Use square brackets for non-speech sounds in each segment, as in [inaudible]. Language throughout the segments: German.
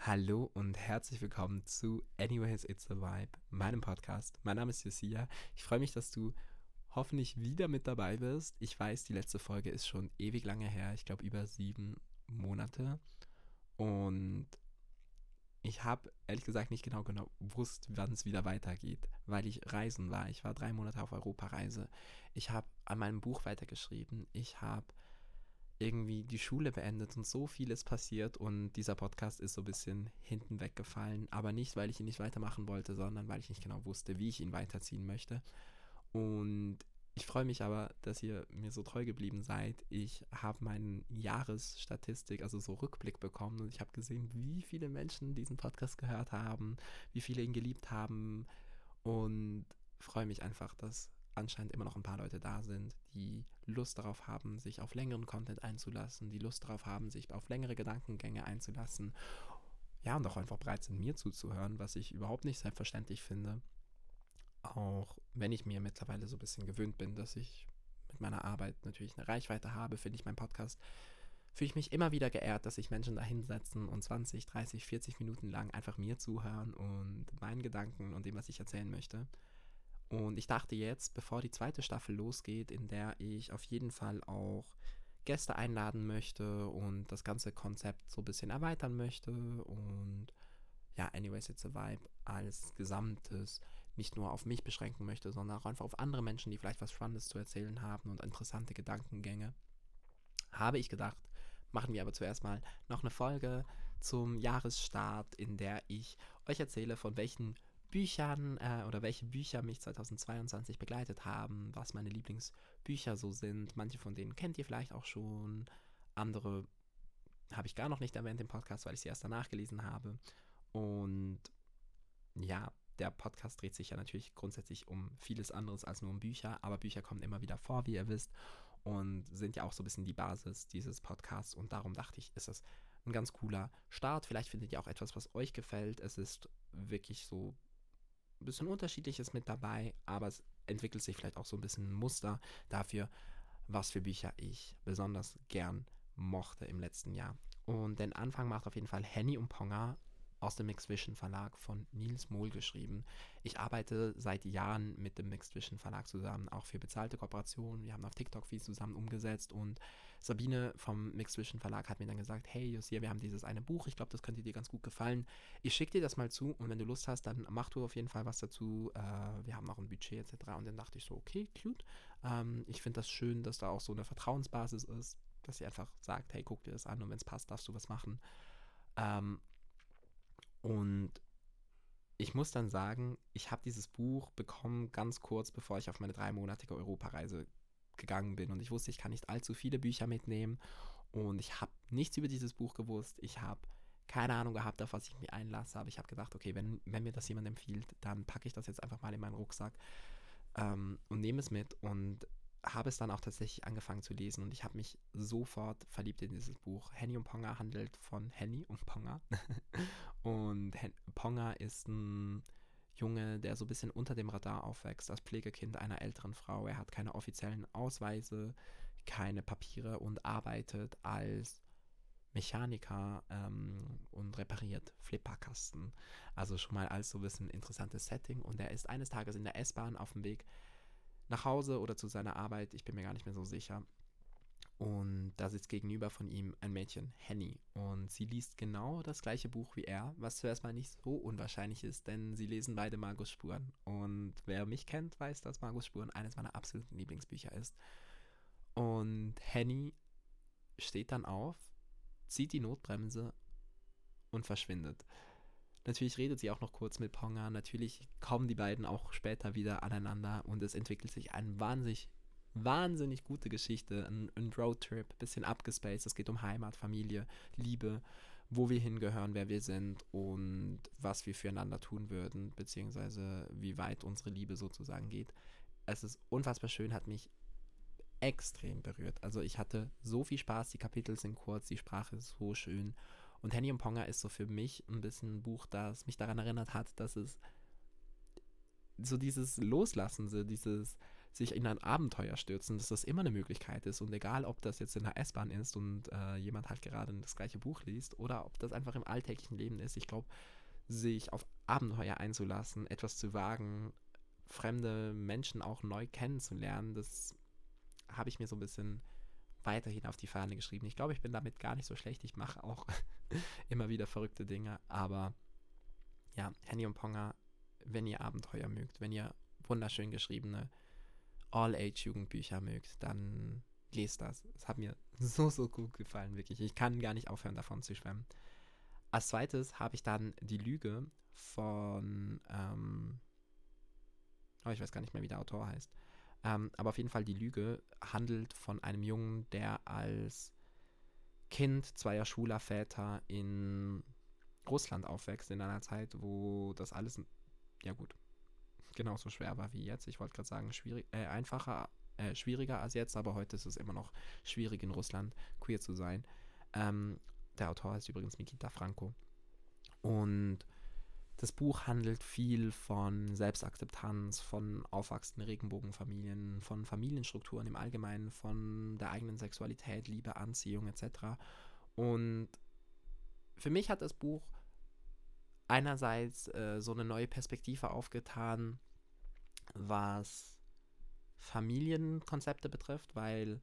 Hallo und herzlich willkommen zu Anyways It's a Vibe, meinem Podcast. Mein Name ist Josia. Ich freue mich, dass du hoffentlich wieder mit dabei bist. Ich weiß, die letzte Folge ist schon ewig lange her. Ich glaube über sieben Monate. Und ich habe ehrlich gesagt nicht genau genau gewusst, wann es wieder weitergeht, weil ich reisen war. Ich war drei Monate auf Europareise. Ich habe an meinem Buch weitergeschrieben. Ich habe irgendwie die Schule beendet und so vieles passiert und dieser Podcast ist so ein bisschen hinten weggefallen, aber nicht, weil ich ihn nicht weitermachen wollte, sondern weil ich nicht genau wusste, wie ich ihn weiterziehen möchte. Und ich freue mich aber, dass ihr mir so treu geblieben seid. Ich habe meine Jahresstatistik, also so Rückblick bekommen und ich habe gesehen, wie viele Menschen diesen Podcast gehört haben, wie viele ihn geliebt haben und freue mich einfach, dass anscheinend immer noch ein paar Leute da sind, die Lust darauf haben, sich auf längeren Content einzulassen, die Lust darauf haben, sich auf längere Gedankengänge einzulassen. Ja, und auch einfach bereit sind, mir zuzuhören, was ich überhaupt nicht selbstverständlich finde. Auch wenn ich mir mittlerweile so ein bisschen gewöhnt bin, dass ich mit meiner Arbeit natürlich eine Reichweite habe, finde ich meinen Podcast, fühle ich mich immer wieder geehrt, dass sich Menschen da hinsetzen und 20, 30, 40 Minuten lang einfach mir zuhören und meinen Gedanken und dem, was ich erzählen möchte. Und ich dachte jetzt, bevor die zweite Staffel losgeht, in der ich auf jeden Fall auch Gäste einladen möchte und das ganze Konzept so ein bisschen erweitern möchte und ja, Anyways It's a Vibe als Gesamtes nicht nur auf mich beschränken möchte, sondern auch einfach auf andere Menschen, die vielleicht was Spannendes zu erzählen haben und interessante Gedankengänge, habe ich gedacht, machen wir aber zuerst mal noch eine Folge zum Jahresstart, in der ich euch erzähle, von welchen Büchern äh, oder welche Bücher mich 2022 begleitet haben, was meine Lieblingsbücher so sind. Manche von denen kennt ihr vielleicht auch schon, andere habe ich gar noch nicht erwähnt im Podcast, weil ich sie erst danach gelesen habe. Und ja, der Podcast dreht sich ja natürlich grundsätzlich um vieles anderes als nur um Bücher, aber Bücher kommen immer wieder vor, wie ihr wisst, und sind ja auch so ein bisschen die Basis dieses Podcasts. Und darum dachte ich, ist es ein ganz cooler Start. Vielleicht findet ihr auch etwas, was euch gefällt. Es ist wirklich so ein bisschen unterschiedliches mit dabei, aber es entwickelt sich vielleicht auch so ein bisschen ein Muster dafür, was für Bücher ich besonders gern mochte im letzten Jahr. Und den Anfang macht auf jeden Fall Henny und Ponga aus dem Mixed Vision Verlag von Nils Mohl geschrieben. Ich arbeite seit Jahren mit dem Mixed Vision Verlag zusammen, auch für bezahlte Kooperationen. Wir haben auf TikTok viel zusammen umgesetzt und Sabine vom Mixed Vision Verlag hat mir dann gesagt, hey Josia, wir haben dieses eine Buch, ich glaube, das könnte dir ganz gut gefallen. Ich schicke dir das mal zu und wenn du Lust hast, dann mach du auf jeden Fall was dazu. Äh, wir haben auch ein Budget etc. Und dann dachte ich so, okay, cute. Ähm, ich finde das schön, dass da auch so eine Vertrauensbasis ist, dass sie einfach sagt, hey, guck dir das an und wenn es passt, darfst du was machen. Ähm, und ich muss dann sagen, ich habe dieses Buch bekommen ganz kurz bevor ich auf meine dreimonatige Europareise gegangen bin. Und ich wusste, ich kann nicht allzu viele Bücher mitnehmen. Und ich habe nichts über dieses Buch gewusst. Ich habe keine Ahnung gehabt, auf was ich mich einlasse. Aber ich habe gedacht, okay, wenn, wenn mir das jemand empfiehlt, dann packe ich das jetzt einfach mal in meinen Rucksack ähm, und nehme es mit. Und habe es dann auch tatsächlich angefangen zu lesen und ich habe mich sofort verliebt in dieses Buch. Henny und Ponga handelt von Henny und Ponga. [laughs] und Hen Ponga ist ein Junge, der so ein bisschen unter dem Radar aufwächst, als Pflegekind einer älteren Frau. Er hat keine offiziellen Ausweise, keine Papiere und arbeitet als Mechaniker ähm, und repariert Flipperkasten. Also schon mal als so ein bisschen interessantes Setting. Und er ist eines Tages in der S-Bahn auf dem Weg nach Hause oder zu seiner Arbeit, ich bin mir gar nicht mehr so sicher. Und da sitzt gegenüber von ihm ein Mädchen, Henny. Und sie liest genau das gleiche Buch wie er, was zuerst mal nicht so unwahrscheinlich ist, denn sie lesen beide Margus Spuren. Und wer mich kennt, weiß, dass Margus Spuren eines meiner absoluten Lieblingsbücher ist. Und Henny steht dann auf, zieht die Notbremse und verschwindet. Natürlich redet sie auch noch kurz mit Ponga. Natürlich kommen die beiden auch später wieder aneinander und es entwickelt sich eine wahnsinnig, wahnsinnig gute Geschichte. Ein, ein Roadtrip, bisschen abgespaced. Es geht um Heimat, Familie, Liebe, wo wir hingehören, wer wir sind und was wir füreinander tun würden, beziehungsweise wie weit unsere Liebe sozusagen geht. Es ist unfassbar schön, hat mich extrem berührt. Also ich hatte so viel Spaß, die Kapitel sind kurz, die Sprache ist so schön und Henny und Ponga ist so für mich ein bisschen ein Buch, das mich daran erinnert hat, dass es so dieses Loslassen, so dieses sich in ein Abenteuer stürzen, dass das immer eine Möglichkeit ist. Und egal, ob das jetzt in der S-Bahn ist und äh, jemand halt gerade das gleiche Buch liest oder ob das einfach im alltäglichen Leben ist, ich glaube, sich auf Abenteuer einzulassen, etwas zu wagen, fremde Menschen auch neu kennenzulernen, das habe ich mir so ein bisschen weiterhin auf die Fahne geschrieben. Ich glaube, ich bin damit gar nicht so schlecht. Ich mache auch [laughs] immer wieder verrückte Dinge. Aber ja, Henny und Ponga, wenn ihr Abenteuer mögt, wenn ihr wunderschön geschriebene All-Age-Jugendbücher mögt, dann lest das. Es hat mir [laughs] so, so gut gefallen, wirklich. Ich kann gar nicht aufhören, davon zu schwemmen. Als zweites habe ich dann Die Lüge von, ähm, oh, ich weiß gar nicht mehr, wie der Autor heißt. Ähm, aber auf jeden Fall die Lüge handelt von einem Jungen, der als Kind zweier schwuler Väter in Russland aufwächst, in einer Zeit, wo das alles, ja gut, genauso schwer war wie jetzt. Ich wollte gerade sagen, schwierig, äh, einfacher, äh, schwieriger als jetzt, aber heute ist es immer noch schwierig in Russland queer zu sein. Ähm, der Autor heißt übrigens Mikita Franco. Und das Buch handelt viel von Selbstakzeptanz, von aufwachsenden Regenbogenfamilien, von Familienstrukturen im Allgemeinen, von der eigenen Sexualität, Liebe, Anziehung etc. Und für mich hat das Buch einerseits äh, so eine neue Perspektive aufgetan, was Familienkonzepte betrifft, weil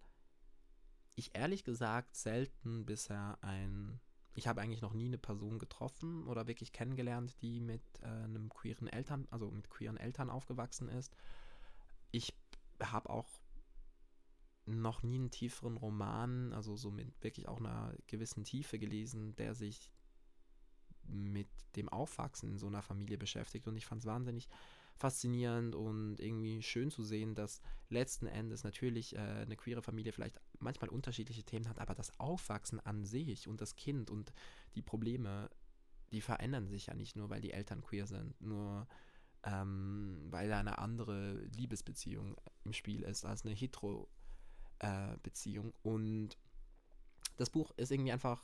ich ehrlich gesagt selten bisher ein ich habe eigentlich noch nie eine Person getroffen oder wirklich kennengelernt, die mit äh, einem queeren Eltern, also mit queeren Eltern aufgewachsen ist. Ich habe auch noch nie einen tieferen Roman, also so mit wirklich auch einer gewissen Tiefe gelesen, der sich mit dem Aufwachsen in so einer Familie beschäftigt. Und ich fand es wahnsinnig faszinierend und irgendwie schön zu sehen, dass letzten Endes natürlich äh, eine queere Familie vielleicht manchmal unterschiedliche Themen hat, aber das Aufwachsen an sich und das Kind und die Probleme, die verändern sich ja nicht nur, weil die Eltern queer sind, nur ähm, weil da eine andere Liebesbeziehung im Spiel ist als eine Hetero-Beziehung. Äh, und das Buch ist irgendwie einfach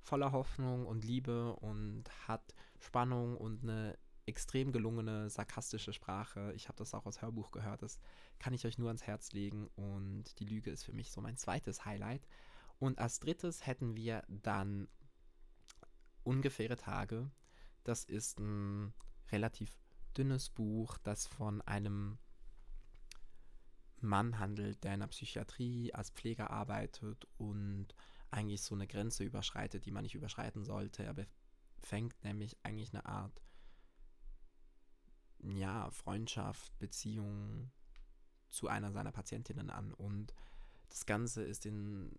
voller Hoffnung und Liebe und hat Spannung und eine extrem gelungene, sarkastische Sprache. Ich habe das auch aus Hörbuch gehört. Das kann ich euch nur ans Herz legen. Und die Lüge ist für mich so mein zweites Highlight. Und als drittes hätten wir dann Ungefähre Tage. Das ist ein relativ dünnes Buch, das von einem Mann handelt, der in der Psychiatrie als Pfleger arbeitet und eigentlich so eine Grenze überschreitet, die man nicht überschreiten sollte. Er fängt nämlich eigentlich eine Art ja, Freundschaft, Beziehung zu einer seiner Patientinnen an. Und das Ganze ist in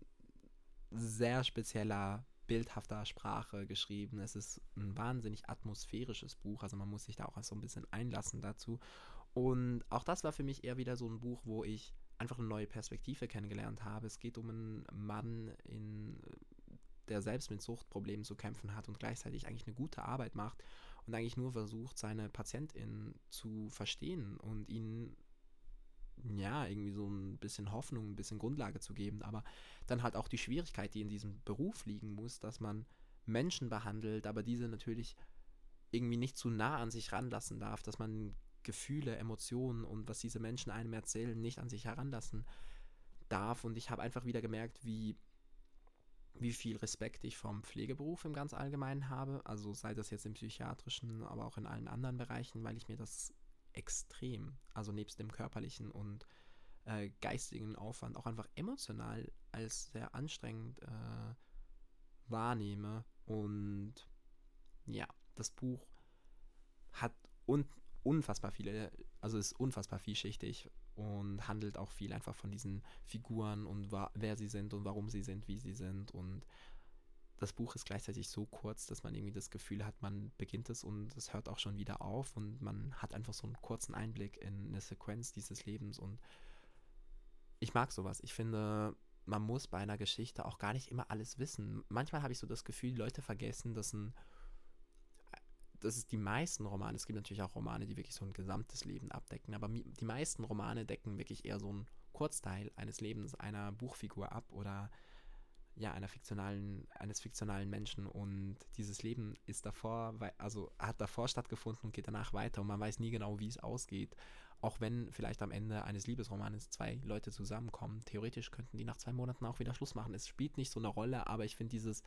sehr spezieller, bildhafter Sprache geschrieben. Es ist ein wahnsinnig atmosphärisches Buch, also man muss sich da auch so ein bisschen einlassen dazu. Und auch das war für mich eher wieder so ein Buch, wo ich einfach eine neue Perspektive kennengelernt habe. Es geht um einen Mann, in, der selbst mit Suchtproblemen zu kämpfen hat und gleichzeitig eigentlich eine gute Arbeit macht und eigentlich nur versucht, seine PatientInnen zu verstehen und ihnen ja, irgendwie so ein bisschen Hoffnung, ein bisschen Grundlage zu geben, aber dann halt auch die Schwierigkeit, die in diesem Beruf liegen muss, dass man Menschen behandelt, aber diese natürlich irgendwie nicht zu nah an sich ranlassen darf, dass man Gefühle, Emotionen und was diese Menschen einem erzählen, nicht an sich heranlassen darf. Und ich habe einfach wieder gemerkt, wie wie viel Respekt ich vom Pflegeberuf im ganz Allgemeinen habe. Also sei das jetzt im psychiatrischen, aber auch in allen anderen Bereichen, weil ich mir das extrem, also nebst dem körperlichen und äh, geistigen Aufwand auch einfach emotional als sehr anstrengend äh, wahrnehme. Und ja, das Buch hat un unfassbar viele, also ist unfassbar vielschichtig und handelt auch viel einfach von diesen Figuren und wer sie sind und warum sie sind, wie sie sind. Und das Buch ist gleichzeitig so kurz, dass man irgendwie das Gefühl hat, man beginnt es und es hört auch schon wieder auf und man hat einfach so einen kurzen Einblick in eine Sequenz dieses Lebens und ich mag sowas. Ich finde, man muss bei einer Geschichte auch gar nicht immer alles wissen. Manchmal habe ich so das Gefühl, Leute vergessen, dass ein das ist die meisten Romane, es gibt natürlich auch Romane, die wirklich so ein gesamtes Leben abdecken, aber die meisten Romane decken wirklich eher so einen Kurzteil eines Lebens einer Buchfigur ab oder ja, einer fiktionalen, eines fiktionalen Menschen und dieses Leben ist davor, also hat davor stattgefunden und geht danach weiter und man weiß nie genau, wie es ausgeht. Auch wenn vielleicht am Ende eines Liebesromanes zwei Leute zusammenkommen, theoretisch könnten die nach zwei Monaten auch wieder Schluss machen. Es spielt nicht so eine Rolle, aber ich finde dieses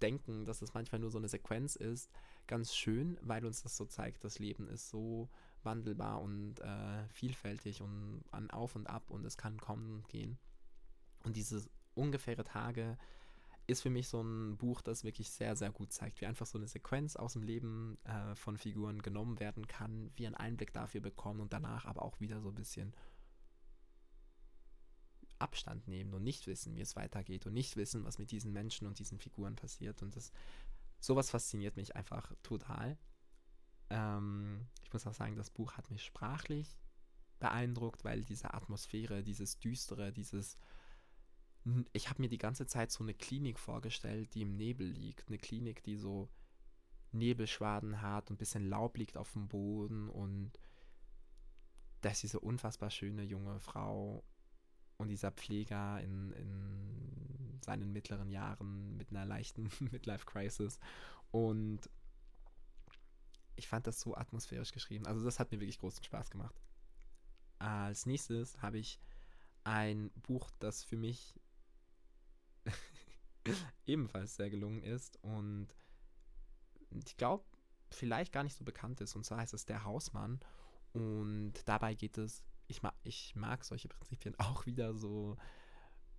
Denken, dass es manchmal nur so eine Sequenz ist, ganz schön, weil uns das so zeigt, das Leben ist so wandelbar und äh, vielfältig und an Auf und Ab und es kann kommen und gehen. Und diese ungefähre Tage ist für mich so ein Buch, das wirklich sehr, sehr gut zeigt, wie einfach so eine Sequenz aus dem Leben äh, von Figuren genommen werden kann, wie einen Einblick dafür bekommen und danach aber auch wieder so ein bisschen Abstand nehmen und nicht wissen, wie es weitergeht und nicht wissen, was mit diesen Menschen und diesen Figuren passiert. Und das sowas fasziniert mich einfach total. Ähm, ich muss auch sagen, das Buch hat mich sprachlich beeindruckt, weil diese Atmosphäre, dieses Düstere, dieses ich habe mir die ganze Zeit so eine Klinik vorgestellt, die im Nebel liegt. Eine Klinik, die so Nebelschwaden hat und ein bisschen Laub liegt auf dem Boden und da ist diese unfassbar schöne junge Frau und dieser Pfleger in, in seinen mittleren Jahren mit einer leichten [laughs] Midlife-Crisis. Und ich fand das so atmosphärisch geschrieben. Also das hat mir wirklich großen Spaß gemacht. Als nächstes habe ich ein Buch, das für mich [laughs] ebenfalls sehr gelungen ist und ich glaube, vielleicht gar nicht so bekannt ist. Und zwar heißt es Der Hausmann. Und dabei geht es, ich mag, ich mag solche Prinzipien [laughs] auch wieder so.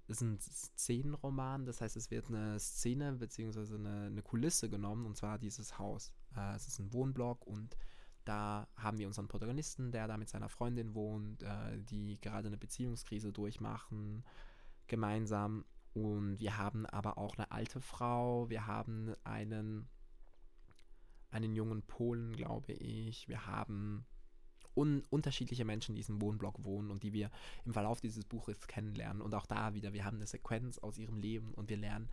Es ist ein Szenenroman, das heißt, es wird eine Szene bzw. Eine, eine Kulisse genommen, und zwar dieses Haus. Äh, es ist ein Wohnblock und da haben wir unseren Protagonisten, der da mit seiner Freundin wohnt, äh, die gerade eine Beziehungskrise durchmachen, gemeinsam. Und wir haben aber auch eine alte Frau, wir haben einen, einen jungen Polen, glaube ich, wir haben un unterschiedliche Menschen, die in diesem Wohnblock wohnen und die wir im Verlauf dieses Buches kennenlernen. Und auch da wieder, wir haben eine Sequenz aus ihrem Leben und wir lernen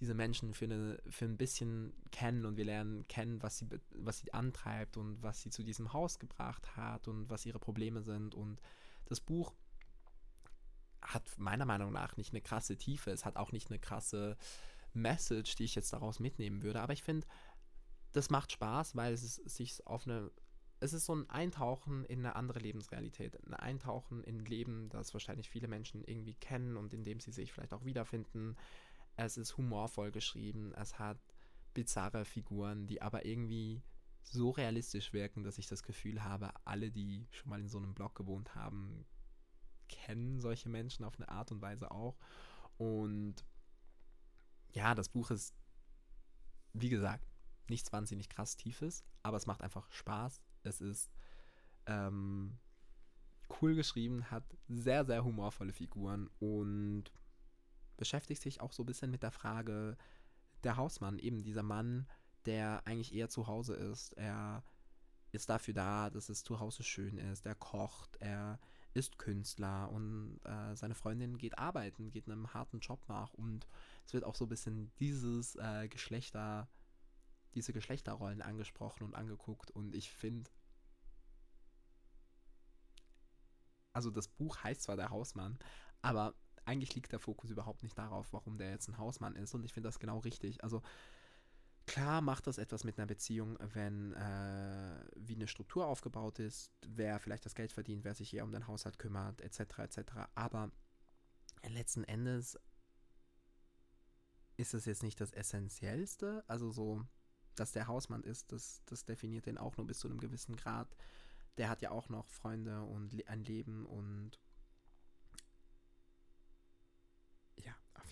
diese Menschen für, eine, für ein bisschen kennen und wir lernen kennen, was sie, was sie antreibt und was sie zu diesem Haus gebracht hat und was ihre Probleme sind. Und das Buch hat meiner Meinung nach nicht eine krasse Tiefe. Es hat auch nicht eine krasse Message, die ich jetzt daraus mitnehmen würde. Aber ich finde, das macht Spaß, weil es sich auf eine. Es ist so ein Eintauchen in eine andere Lebensrealität. Ein Eintauchen in ein Leben, das wahrscheinlich viele Menschen irgendwie kennen und in dem sie sich vielleicht auch wiederfinden. Es ist humorvoll geschrieben. Es hat bizarre Figuren, die aber irgendwie so realistisch wirken, dass ich das Gefühl habe, alle, die schon mal in so einem Blog gewohnt haben, kennen solche Menschen auf eine Art und Weise auch. Und ja, das Buch ist, wie gesagt, nichts wahnsinnig krass Tiefes, aber es macht einfach Spaß. Es ist ähm, cool geschrieben, hat sehr, sehr humorvolle Figuren und beschäftigt sich auch so ein bisschen mit der Frage der Hausmann, eben dieser Mann, der eigentlich eher zu Hause ist. Er ist dafür da, dass es zu Hause schön ist. Er kocht, er ist Künstler und äh, seine Freundin geht arbeiten, geht einem harten Job nach und es wird auch so ein bisschen dieses äh, Geschlechter, diese Geschlechterrollen angesprochen und angeguckt und ich finde, also das Buch heißt zwar der Hausmann, aber eigentlich liegt der Fokus überhaupt nicht darauf, warum der jetzt ein Hausmann ist und ich finde das genau richtig. Also Klar macht das etwas mit einer Beziehung, wenn äh, wie eine Struktur aufgebaut ist, wer vielleicht das Geld verdient, wer sich eher um den Haushalt kümmert, etc. etc. Aber letzten Endes ist es jetzt nicht das Essentiellste. Also so, dass der Hausmann ist, das, das definiert den auch nur bis zu einem gewissen Grad. Der hat ja auch noch Freunde und ein Leben und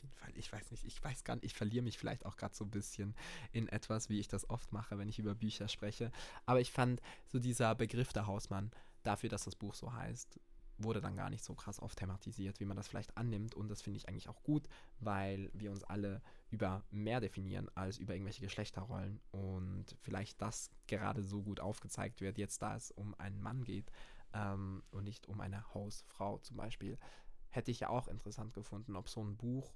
jeden Fall. Ich weiß nicht, ich weiß gar nicht, ich verliere mich vielleicht auch gerade so ein bisschen in etwas, wie ich das oft mache, wenn ich über Bücher spreche. Aber ich fand so dieser Begriff der Hausmann dafür, dass das Buch so heißt, wurde dann gar nicht so krass oft thematisiert, wie man das vielleicht annimmt. Und das finde ich eigentlich auch gut, weil wir uns alle über mehr definieren als über irgendwelche Geschlechterrollen. Und vielleicht das gerade so gut aufgezeigt wird, jetzt da es um einen Mann geht ähm, und nicht um eine Hausfrau zum Beispiel. Hätte ich ja auch interessant gefunden, ob so ein Buch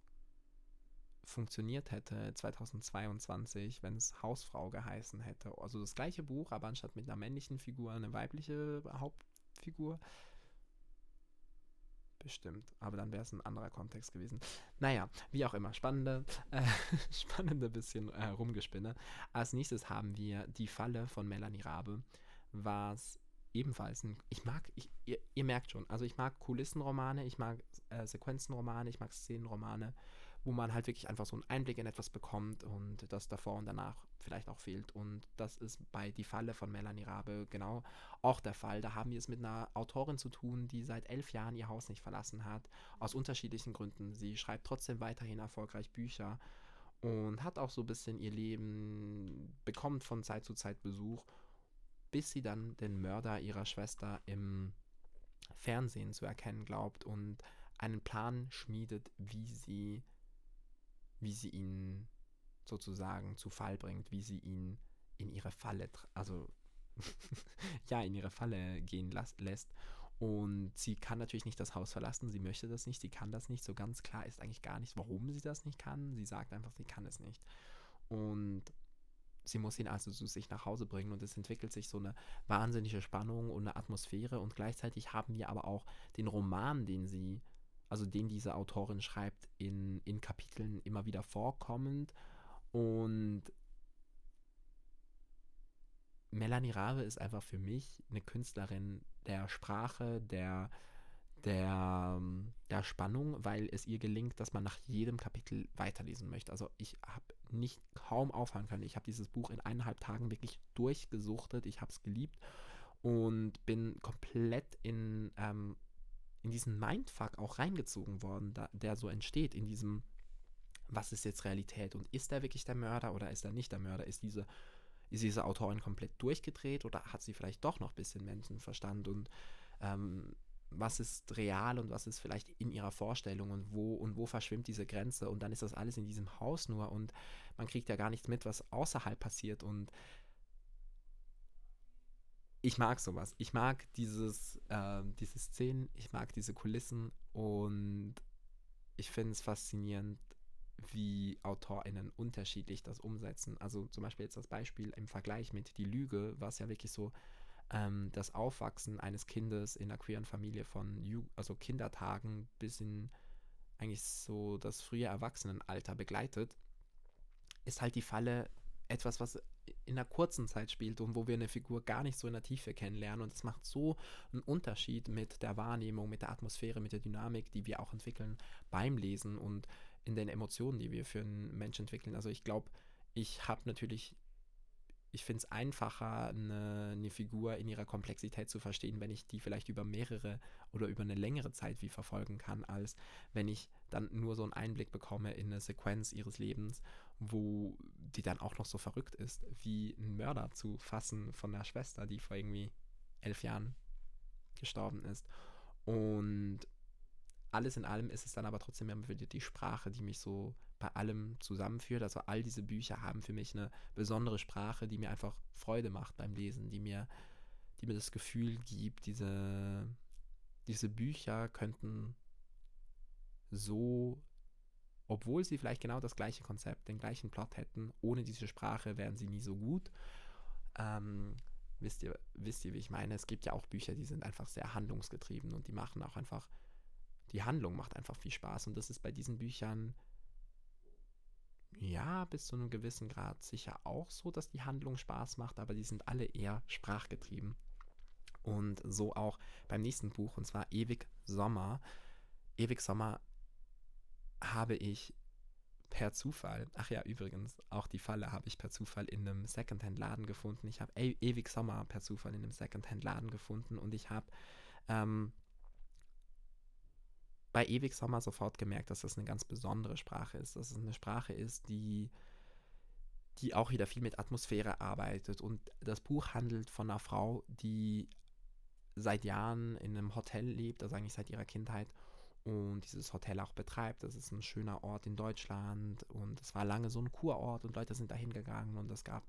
funktioniert hätte 2022, wenn es Hausfrau geheißen hätte. Also das gleiche Buch, aber anstatt mit einer männlichen Figur eine weibliche Hauptfigur. Bestimmt, aber dann wäre es ein anderer Kontext gewesen. Naja, wie auch immer, spannende, äh, [laughs] spannende bisschen äh, Rumgespinne. Als nächstes haben wir Die Falle von Melanie Rabe, was ebenfalls ein, ich mag, ich, ihr, ihr, merkt schon, also ich mag Kulissenromane, ich mag äh, Sequenzenromane, ich mag Szenenromane, wo man halt wirklich einfach so einen Einblick in etwas bekommt und das davor und danach vielleicht auch fehlt. Und das ist bei Die Falle von Melanie Rabe genau auch der Fall. Da haben wir es mit einer Autorin zu tun, die seit elf Jahren ihr Haus nicht verlassen hat, aus unterschiedlichen Gründen. Sie schreibt trotzdem weiterhin erfolgreich Bücher und hat auch so ein bisschen ihr Leben, bekommt von Zeit zu Zeit Besuch, bis sie dann den Mörder ihrer Schwester im Fernsehen zu erkennen glaubt und einen Plan schmiedet, wie sie wie sie ihn sozusagen zu Fall bringt, wie sie ihn in ihre Falle, also [laughs] ja, in ihre Falle gehen lässt. Und sie kann natürlich nicht das Haus verlassen, sie möchte das nicht, sie kann das nicht. So ganz klar ist eigentlich gar nicht, warum sie das nicht kann. Sie sagt einfach, sie kann es nicht. Und sie muss ihn also zu sich nach Hause bringen und es entwickelt sich so eine wahnsinnige Spannung und eine Atmosphäre und gleichzeitig haben wir aber auch den Roman, den sie also den diese Autorin schreibt, in, in Kapiteln immer wieder vorkommend. Und Melanie Rabe ist einfach für mich eine Künstlerin der Sprache, der, der, der Spannung, weil es ihr gelingt, dass man nach jedem Kapitel weiterlesen möchte. Also ich habe nicht kaum aufhören können. Ich habe dieses Buch in eineinhalb Tagen wirklich durchgesuchtet. Ich habe es geliebt und bin komplett in ähm, in diesen Mindfuck auch reingezogen worden, da, der so entsteht, in diesem, was ist jetzt Realität und ist er wirklich der Mörder oder ist er nicht der Mörder? Ist diese, ist diese Autorin komplett durchgedreht oder hat sie vielleicht doch noch ein bisschen Menschenverstand und ähm, was ist real und was ist vielleicht in ihrer Vorstellung und wo und wo verschwimmt diese Grenze und dann ist das alles in diesem Haus nur und man kriegt ja gar nichts mit, was außerhalb passiert und ich mag sowas. Ich mag dieses, äh, diese Szenen, ich mag diese Kulissen und ich finde es faszinierend, wie AutorInnen unterschiedlich das umsetzen. Also zum Beispiel jetzt das Beispiel im Vergleich mit Die Lüge, was ja wirklich so ähm, das Aufwachsen eines Kindes in einer queeren Familie von Ju also Kindertagen bis in eigentlich so das frühe Erwachsenenalter begleitet, ist halt die Falle etwas, was in einer kurzen Zeit spielt und wo wir eine Figur gar nicht so in der Tiefe kennenlernen. Und es macht so einen Unterschied mit der Wahrnehmung, mit der Atmosphäre, mit der Dynamik, die wir auch entwickeln beim Lesen und in den Emotionen, die wir für einen Menschen entwickeln. Also ich glaube, ich habe natürlich ich finde es einfacher, eine, eine, Figur in ihrer Komplexität zu verstehen, wenn ich die vielleicht über mehrere oder über eine längere Zeit wie verfolgen kann, als wenn ich dann nur so einen Einblick bekomme in eine Sequenz ihres Lebens, wo die dann auch noch so verrückt ist, wie ein Mörder zu fassen von der Schwester, die vor irgendwie elf Jahren gestorben ist. Und alles in allem ist es dann aber trotzdem immer wieder die Sprache, die mich so bei allem zusammenführt. Also all diese Bücher haben für mich eine besondere Sprache, die mir einfach Freude macht beim Lesen, die mir, die mir das Gefühl gibt, diese, diese Bücher könnten so, obwohl sie vielleicht genau das gleiche Konzept, den gleichen Plot hätten, ohne diese Sprache wären sie nie so gut. Ähm, wisst ihr, wisst ihr, wie ich meine? Es gibt ja auch Bücher, die sind einfach sehr handlungsgetrieben und die machen auch einfach, die Handlung macht einfach viel Spaß. Und das ist bei diesen Büchern ja, bis zu einem gewissen Grad sicher auch so, dass die Handlung Spaß macht, aber die sind alle eher sprachgetrieben. Und so auch beim nächsten Buch, und zwar Ewig Sommer. Ewig Sommer habe ich per Zufall, ach ja, übrigens, auch die Falle habe ich per Zufall in einem Secondhand-Laden gefunden. Ich habe e Ewig Sommer per Zufall in einem Secondhand-Laden gefunden und ich habe ähm, bei Ewig Sommer sofort gemerkt, dass das eine ganz besondere Sprache ist. Dass es eine Sprache ist, die, die auch wieder viel mit Atmosphäre arbeitet. Und das Buch handelt von einer Frau, die seit Jahren in einem Hotel lebt, also eigentlich seit ihrer Kindheit und dieses Hotel auch betreibt. Das ist ein schöner Ort in Deutschland und es war lange so ein Kurort und Leute sind dahin gegangen und es gab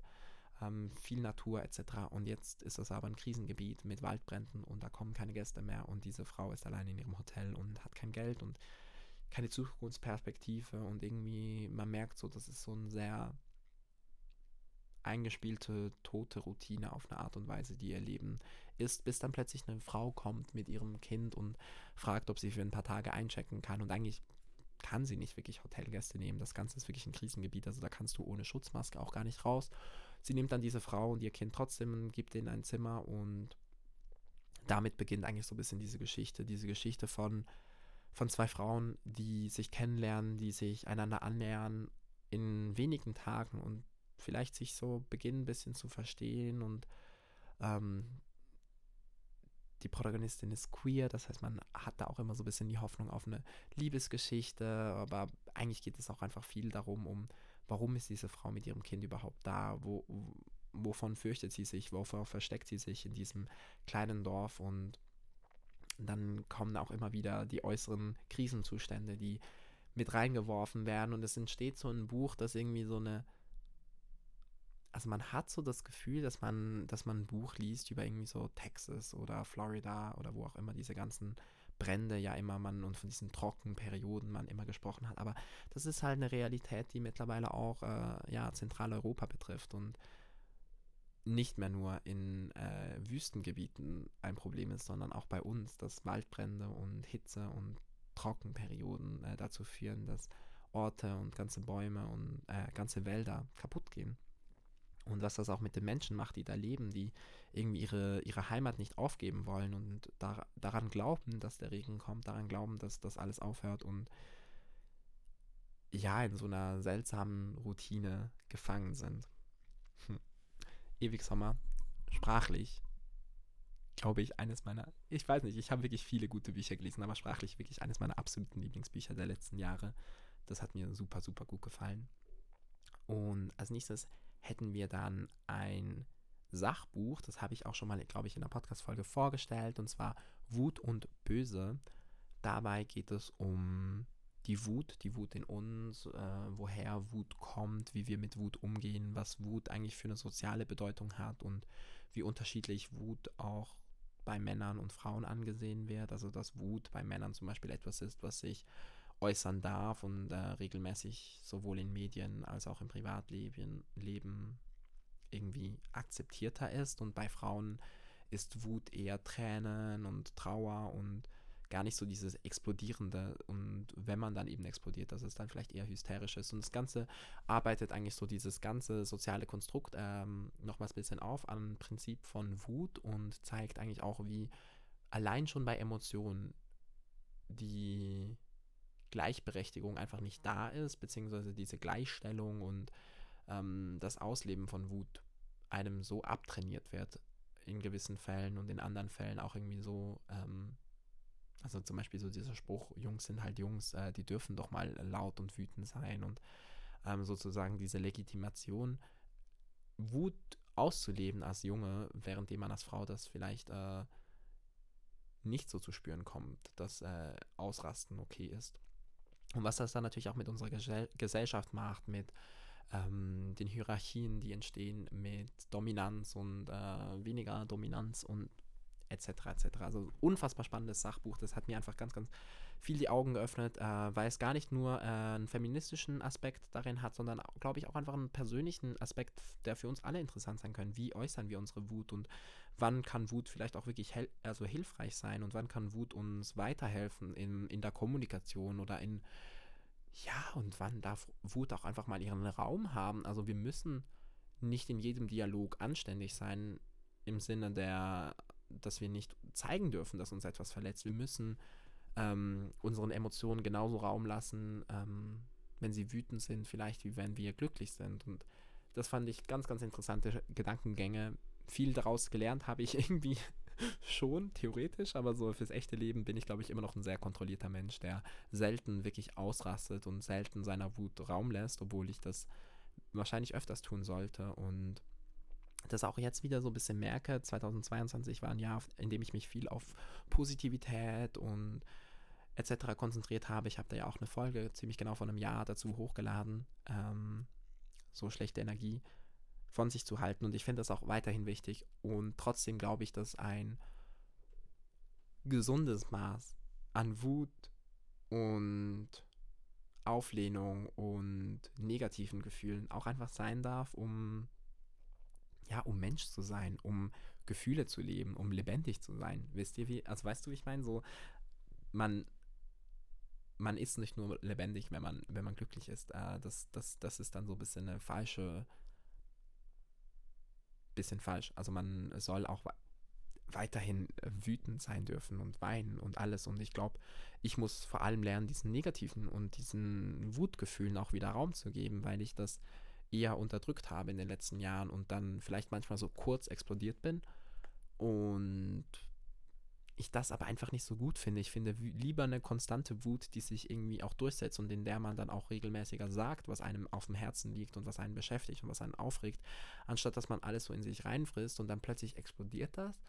ähm, viel Natur etc. Und jetzt ist es aber ein Krisengebiet mit Waldbränden und da kommen keine Gäste mehr und diese Frau ist allein in ihrem Hotel und hat kein Geld und keine Zukunftsperspektive und irgendwie, man merkt so, das ist so ein sehr eingespielte, tote Routine auf eine Art und Weise, die ihr Leben ist, bis dann plötzlich eine Frau kommt mit ihrem Kind und fragt, ob sie für ein paar Tage einchecken kann. Und eigentlich kann sie nicht wirklich Hotelgäste nehmen. Das Ganze ist wirklich ein Krisengebiet, also da kannst du ohne Schutzmaske auch gar nicht raus. Sie nimmt dann diese Frau und ihr Kind trotzdem und gibt ihnen ein Zimmer und damit beginnt eigentlich so ein bisschen diese Geschichte, diese Geschichte von, von zwei Frauen, die sich kennenlernen, die sich einander annähern in wenigen Tagen und vielleicht sich so beginnen ein bisschen zu verstehen und ähm, die Protagonistin ist queer, das heißt, man hat da auch immer so ein bisschen die Hoffnung auf eine Liebesgeschichte, aber eigentlich geht es auch einfach viel darum, um warum ist diese Frau mit ihrem Kind überhaupt da, wo, wovon fürchtet sie sich, wovor versteckt sie sich in diesem kleinen Dorf? Und dann kommen auch immer wieder die äußeren Krisenzustände, die mit reingeworfen werden. Und es entsteht so ein Buch, das irgendwie so eine also man hat so das Gefühl, dass man, dass man ein Buch liest über irgendwie so Texas oder Florida oder wo auch immer diese ganzen Brände ja immer man und von diesen Trockenperioden man immer gesprochen hat. Aber das ist halt eine Realität, die mittlerweile auch äh, ja, Zentraleuropa betrifft und nicht mehr nur in äh, Wüstengebieten ein Problem ist, sondern auch bei uns, dass Waldbrände und Hitze und Trockenperioden äh, dazu führen, dass Orte und ganze Bäume und äh, ganze Wälder kaputt gehen und was das auch mit den Menschen macht, die da leben, die irgendwie ihre, ihre Heimat nicht aufgeben wollen und da, daran glauben, dass der Regen kommt, daran glauben, dass das alles aufhört und ja, in so einer seltsamen Routine gefangen sind. Hm. Ewig Sommer, sprachlich, glaube ich, eines meiner, ich weiß nicht, ich habe wirklich viele gute Bücher gelesen, aber sprachlich wirklich eines meiner absoluten Lieblingsbücher der letzten Jahre. Das hat mir super, super gut gefallen. Und als nächstes hätten wir dann ein Sachbuch, das habe ich auch schon mal, glaube ich, in der Podcast-Folge vorgestellt, und zwar Wut und Böse. Dabei geht es um die Wut, die Wut in uns, äh, woher Wut kommt, wie wir mit Wut umgehen, was Wut eigentlich für eine soziale Bedeutung hat und wie unterschiedlich Wut auch bei Männern und Frauen angesehen wird. Also dass Wut bei Männern zum Beispiel etwas ist, was sich äußern darf und äh, regelmäßig sowohl in Medien als auch im Privatleben Leben irgendwie akzeptierter ist. Und bei Frauen ist Wut eher Tränen und Trauer und gar nicht so dieses Explodierende. Und wenn man dann eben explodiert, dass es dann vielleicht eher hysterisch ist. Und das Ganze arbeitet eigentlich so dieses ganze soziale Konstrukt ähm, nochmals ein bisschen auf am Prinzip von Wut und zeigt eigentlich auch, wie allein schon bei Emotionen die Gleichberechtigung einfach nicht da ist, beziehungsweise diese Gleichstellung und ähm, das Ausleben von Wut einem so abtrainiert wird in gewissen Fällen und in anderen Fällen auch irgendwie so, ähm, also zum Beispiel so dieser Spruch, Jungs sind halt Jungs, äh, die dürfen doch mal laut und wütend sein und ähm, sozusagen diese Legitimation, Wut auszuleben als Junge, währenddem man als Frau das vielleicht äh, nicht so zu spüren kommt, dass äh, Ausrasten okay ist. Und was das dann natürlich auch mit unserer Gesell Gesellschaft macht, mit ähm, den Hierarchien, die entstehen, mit Dominanz und äh, weniger Dominanz und etc. etc. Also unfassbar spannendes Sachbuch. Das hat mir einfach ganz, ganz viel die Augen geöffnet, äh, weil es gar nicht nur äh, einen feministischen Aspekt darin hat, sondern glaube ich auch einfach einen persönlichen Aspekt, der für uns alle interessant sein kann. Wie äußern wir unsere Wut und wann kann Wut vielleicht auch wirklich also hilfreich sein und wann kann Wut uns weiterhelfen in, in der Kommunikation oder in, ja, und wann darf Wut auch einfach mal ihren Raum haben. Also wir müssen nicht in jedem Dialog anständig sein im Sinne der, dass wir nicht zeigen dürfen, dass uns etwas verletzt. Wir müssen ähm, unseren Emotionen genauso Raum lassen, ähm, wenn sie wütend sind, vielleicht wie wenn wir glücklich sind. Und das fand ich ganz, ganz interessante Gedankengänge, viel daraus gelernt habe ich [laughs] irgendwie schon, theoretisch, aber so fürs echte Leben bin ich, glaube ich, immer noch ein sehr kontrollierter Mensch, der selten wirklich ausrastet und selten seiner Wut Raum lässt, obwohl ich das wahrscheinlich öfters tun sollte und das auch jetzt wieder so ein bisschen merke. 2022 war ein Jahr, in dem ich mich viel auf Positivität und etc. konzentriert habe. Ich habe da ja auch eine Folge ziemlich genau vor einem Jahr dazu hochgeladen. Ähm, so schlechte Energie von sich zu halten. Und ich finde das auch weiterhin wichtig. Und trotzdem glaube ich, dass ein gesundes Maß an Wut und Auflehnung und negativen Gefühlen auch einfach sein darf, um ja, um Mensch zu sein, um Gefühle zu leben, um lebendig zu sein. Wisst ihr wie, also weißt du, wie ich meine? So, man, man ist nicht nur lebendig, wenn man, wenn man glücklich ist. Äh, das, das, das ist dann so ein bisschen eine falsche bisschen falsch. Also man soll auch weiterhin wütend sein dürfen und weinen und alles. Und ich glaube, ich muss vor allem lernen, diesen negativen und diesen Wutgefühlen auch wieder Raum zu geben, weil ich das eher unterdrückt habe in den letzten Jahren und dann vielleicht manchmal so kurz explodiert bin. Und ich das aber einfach nicht so gut finde. Ich finde lieber eine konstante Wut, die sich irgendwie auch durchsetzt und in der man dann auch regelmäßiger sagt, was einem auf dem Herzen liegt und was einen beschäftigt und was einen aufregt, anstatt dass man alles so in sich reinfrisst und dann plötzlich explodiert das.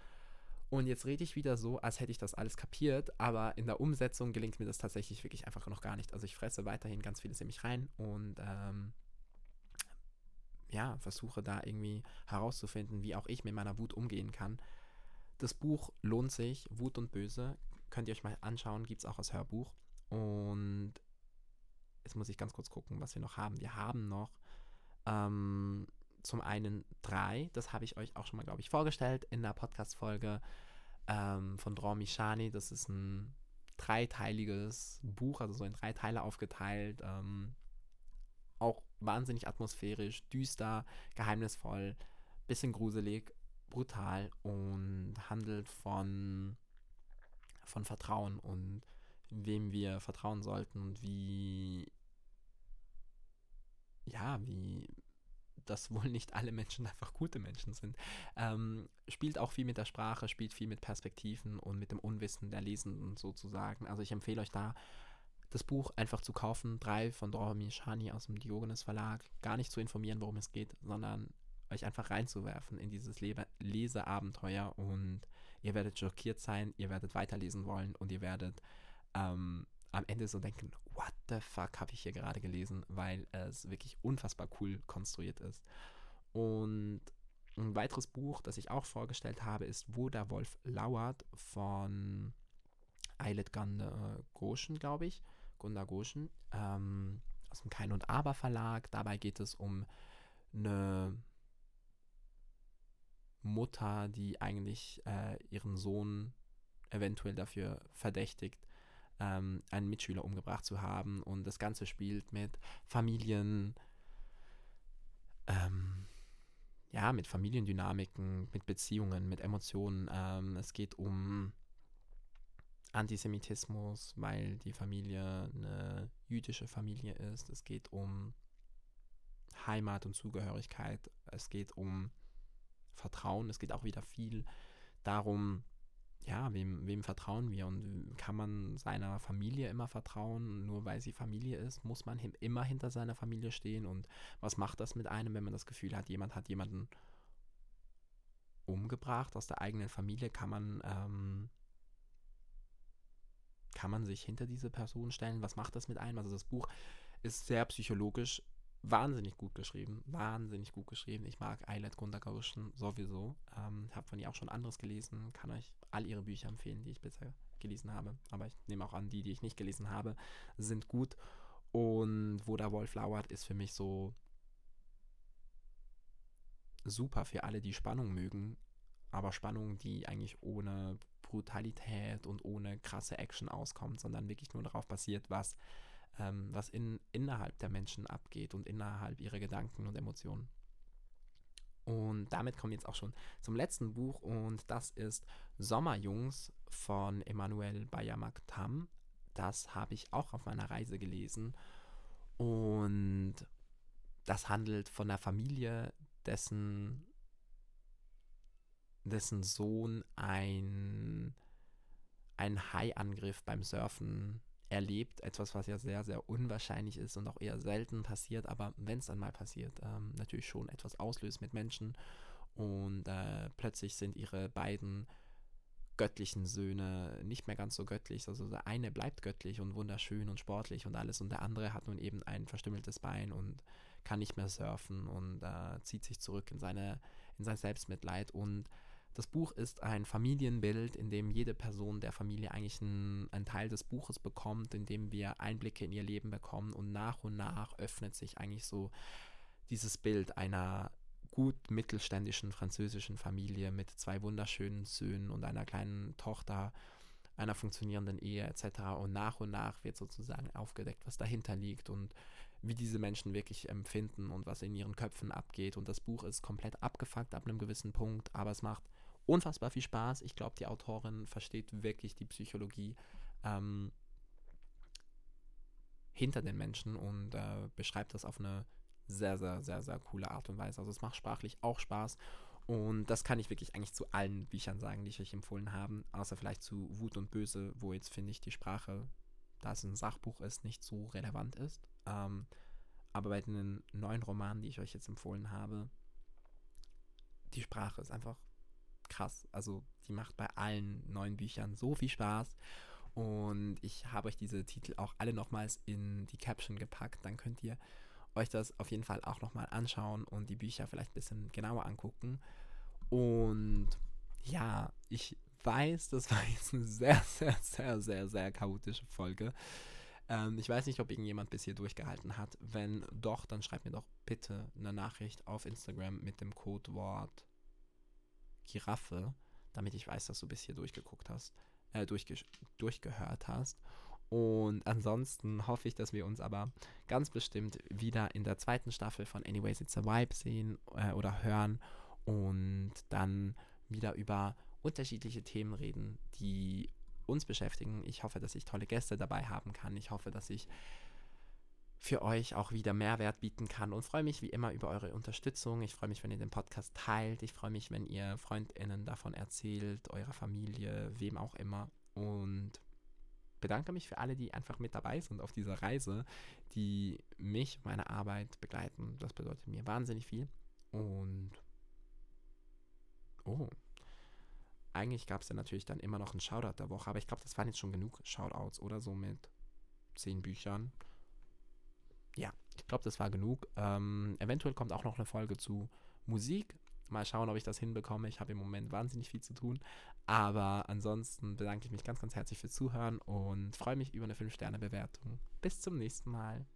Und jetzt rede ich wieder so, als hätte ich das alles kapiert, aber in der Umsetzung gelingt mir das tatsächlich wirklich einfach noch gar nicht. Also ich fresse weiterhin ganz vieles in mich rein und ähm, ja, versuche da irgendwie herauszufinden, wie auch ich mit meiner Wut umgehen kann das Buch lohnt sich, Wut und Böse. Könnt ihr euch mal anschauen, gibt es auch als Hörbuch. Und jetzt muss ich ganz kurz gucken, was wir noch haben. Wir haben noch ähm, zum einen drei, das habe ich euch auch schon mal, glaube ich, vorgestellt in der Podcast-Folge ähm, von Dromi Shani. Das ist ein dreiteiliges Buch, also so in drei Teile aufgeteilt. Ähm, auch wahnsinnig atmosphärisch, düster, geheimnisvoll, bisschen gruselig brutal und handelt von, von Vertrauen und wem wir vertrauen sollten und wie, ja, wie dass wohl nicht alle Menschen einfach gute Menschen sind. Ähm, spielt auch viel mit der Sprache, spielt viel mit Perspektiven und mit dem Unwissen der Lesenden sozusagen. Also ich empfehle euch da, das Buch einfach zu kaufen. Drei von Dormi Shani aus dem Diogenes Verlag. Gar nicht zu informieren, worum es geht, sondern euch einfach reinzuwerfen in dieses Le Leseabenteuer und ihr werdet schockiert sein, ihr werdet weiterlesen wollen und ihr werdet ähm, am Ende so denken, what the fuck habe ich hier gerade gelesen, weil es wirklich unfassbar cool konstruiert ist. Und ein weiteres Buch, das ich auch vorgestellt habe, ist Wo der Wolf lauert von Eilert Gunda Goshen, glaube ich. Gunda Goshen, ähm, aus dem Kein und Aber Verlag. Dabei geht es um eine Mutter, die eigentlich äh, ihren Sohn eventuell dafür verdächtigt, ähm, einen Mitschüler umgebracht zu haben. Und das Ganze spielt mit Familien, ähm, ja, mit Familiendynamiken, mit Beziehungen, mit Emotionen. Ähm, es geht um Antisemitismus, weil die Familie eine jüdische Familie ist. Es geht um Heimat und Zugehörigkeit. Es geht um Vertrauen. Es geht auch wieder viel darum, ja, wem, wem vertrauen wir und kann man seiner Familie immer vertrauen, nur weil sie Familie ist, muss man immer hinter seiner Familie stehen und was macht das mit einem, wenn man das Gefühl hat, jemand hat jemanden umgebracht aus der eigenen Familie, kann man, ähm, kann man sich hinter diese Person stellen, was macht das mit einem? Also das Buch ist sehr psychologisch wahnsinnig gut geschrieben, wahnsinnig gut geschrieben. Ich mag Eilet Gundakarushen sowieso. Ähm, habe von ihr auch schon anderes gelesen, kann euch all ihre Bücher empfehlen, die ich bisher gelesen habe. Aber ich nehme auch an, die, die ich nicht gelesen habe, sind gut. Und wo der Wolf lauert, ist für mich so super für alle, die Spannung mögen. Aber Spannung, die eigentlich ohne Brutalität und ohne krasse Action auskommt, sondern wirklich nur darauf basiert, was ähm, was in, innerhalb der Menschen abgeht und innerhalb ihrer Gedanken und Emotionen. Und damit kommen wir jetzt auch schon zum letzten Buch und das ist Sommerjungs von Emmanuel Bayamaktam. Das habe ich auch auf meiner Reise gelesen und das handelt von einer Familie, dessen, dessen Sohn ein, ein Haiangriff beim Surfen erlebt, etwas, was ja sehr, sehr unwahrscheinlich ist und auch eher selten passiert, aber wenn es dann mal passiert, ähm, natürlich schon etwas auslöst mit Menschen. Und äh, plötzlich sind ihre beiden göttlichen Söhne nicht mehr ganz so göttlich. Also der eine bleibt göttlich und wunderschön und sportlich und alles und der andere hat nun eben ein verstümmeltes Bein und kann nicht mehr surfen und äh, zieht sich zurück in seine in sein Selbstmitleid. Und das Buch ist ein Familienbild, in dem jede Person der Familie eigentlich einen, einen Teil des Buches bekommt, in dem wir Einblicke in ihr Leben bekommen und nach und nach öffnet sich eigentlich so dieses Bild einer gut mittelständischen französischen Familie mit zwei wunderschönen Söhnen und einer kleinen Tochter, einer funktionierenden Ehe etc. Und nach und nach wird sozusagen aufgedeckt, was dahinter liegt und wie diese Menschen wirklich empfinden und was in ihren Köpfen abgeht. Und das Buch ist komplett abgefuckt ab einem gewissen Punkt, aber es macht unfassbar viel Spaß. Ich glaube, die Autorin versteht wirklich die Psychologie ähm, hinter den Menschen und äh, beschreibt das auf eine sehr, sehr, sehr, sehr coole Art und Weise. Also es macht sprachlich auch Spaß. Und das kann ich wirklich eigentlich zu allen Büchern sagen, die ich euch empfohlen habe. Außer vielleicht zu Wut und Böse, wo jetzt finde ich die Sprache, da es ein Sachbuch ist, nicht so relevant ist. Ähm, aber bei den neuen Romanen, die ich euch jetzt empfohlen habe, die Sprache ist einfach krass. Also die macht bei allen neuen Büchern so viel Spaß. Und ich habe euch diese Titel auch alle nochmals in die Caption gepackt. Dann könnt ihr euch das auf jeden Fall auch nochmal anschauen und die Bücher vielleicht ein bisschen genauer angucken. Und ja, ich weiß, das war jetzt eine sehr, sehr, sehr, sehr, sehr chaotische Folge. Ähm, ich weiß nicht, ob irgendjemand bis hier durchgehalten hat. Wenn doch, dann schreibt mir doch bitte eine Nachricht auf Instagram mit dem Codewort Giraffe, damit ich weiß, dass du bis hier durchgeguckt hast, äh, durchge durchgehört hast. Und ansonsten hoffe ich, dass wir uns aber ganz bestimmt wieder in der zweiten Staffel von Anyways It's a Vibe sehen äh, oder hören und dann wieder über unterschiedliche Themen reden, die uns beschäftigen. Ich hoffe, dass ich tolle Gäste dabei haben kann. Ich hoffe, dass ich für euch auch wieder Mehrwert bieten kann und freue mich wie immer über eure Unterstützung. Ich freue mich, wenn ihr den Podcast teilt. Ich freue mich, wenn ihr Freundinnen davon erzählt, eurer Familie, wem auch immer. Und bedanke mich für alle, die einfach mit dabei sind auf dieser Reise, die mich, meine Arbeit begleiten. Das bedeutet mir wahnsinnig viel. Und oh, eigentlich gab es ja natürlich dann immer noch einen Shoutout der Woche, aber ich glaube, das waren jetzt schon genug Shoutouts oder so mit zehn Büchern. Ja, ich glaube, das war genug. Ähm, eventuell kommt auch noch eine Folge zu Musik. Mal schauen, ob ich das hinbekomme. Ich habe im Moment wahnsinnig viel zu tun. Aber ansonsten bedanke ich mich ganz, ganz herzlich fürs Zuhören und freue mich über eine 5-Sterne-Bewertung. Bis zum nächsten Mal.